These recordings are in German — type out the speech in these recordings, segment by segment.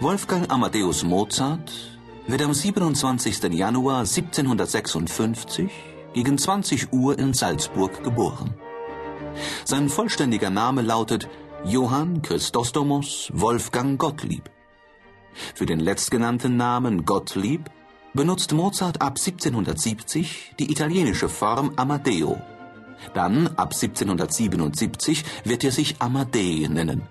Wolfgang Amadeus Mozart wird am 27. Januar 1756 gegen 20 Uhr in Salzburg geboren. Sein vollständiger Name lautet Johann Christostomos Wolfgang Gottlieb. Für den letztgenannten Namen Gottlieb benutzt Mozart ab 1770 die italienische Form Amadeo. Dann, ab 1777, wird er sich Amadei nennen.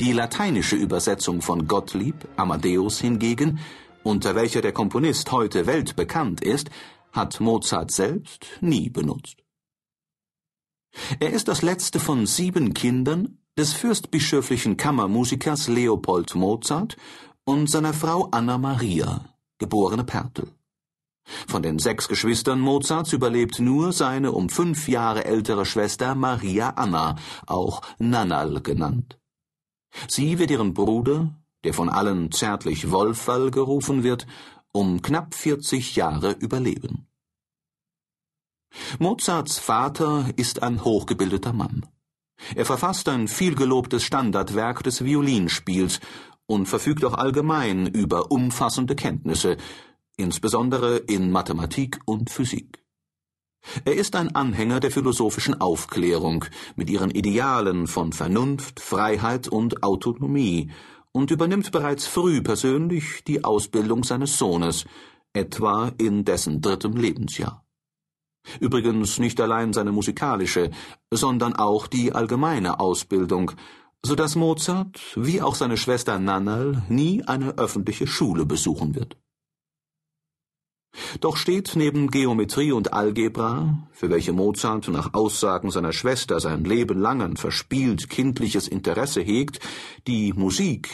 Die lateinische Übersetzung von Gottlieb, Amadeus hingegen, unter welcher der Komponist heute weltbekannt ist, hat Mozart selbst nie benutzt. Er ist das letzte von sieben Kindern des fürstbischöflichen Kammermusikers Leopold Mozart und seiner Frau Anna Maria, geborene Pertl. Von den sechs Geschwistern Mozarts überlebt nur seine um fünf Jahre ältere Schwester Maria Anna, auch Nannal genannt. Sie wird ihren Bruder, der von allen zärtlich Wolferl gerufen wird, um knapp 40 Jahre überleben. Mozarts Vater ist ein hochgebildeter Mann. Er verfasst ein vielgelobtes Standardwerk des Violinspiels und verfügt auch allgemein über umfassende Kenntnisse, insbesondere in Mathematik und Physik. Er ist ein Anhänger der philosophischen Aufklärung mit ihren Idealen von Vernunft, Freiheit und Autonomie und übernimmt bereits früh persönlich die Ausbildung seines Sohnes, etwa in dessen drittem Lebensjahr. Übrigens nicht allein seine musikalische, sondern auch die allgemeine Ausbildung, so dass Mozart, wie auch seine Schwester Nannal, nie eine öffentliche Schule besuchen wird. Doch steht neben Geometrie und Algebra, für welche Mozart nach Aussagen seiner Schwester sein Leben lang ein verspielt kindliches Interesse hegt, die Musik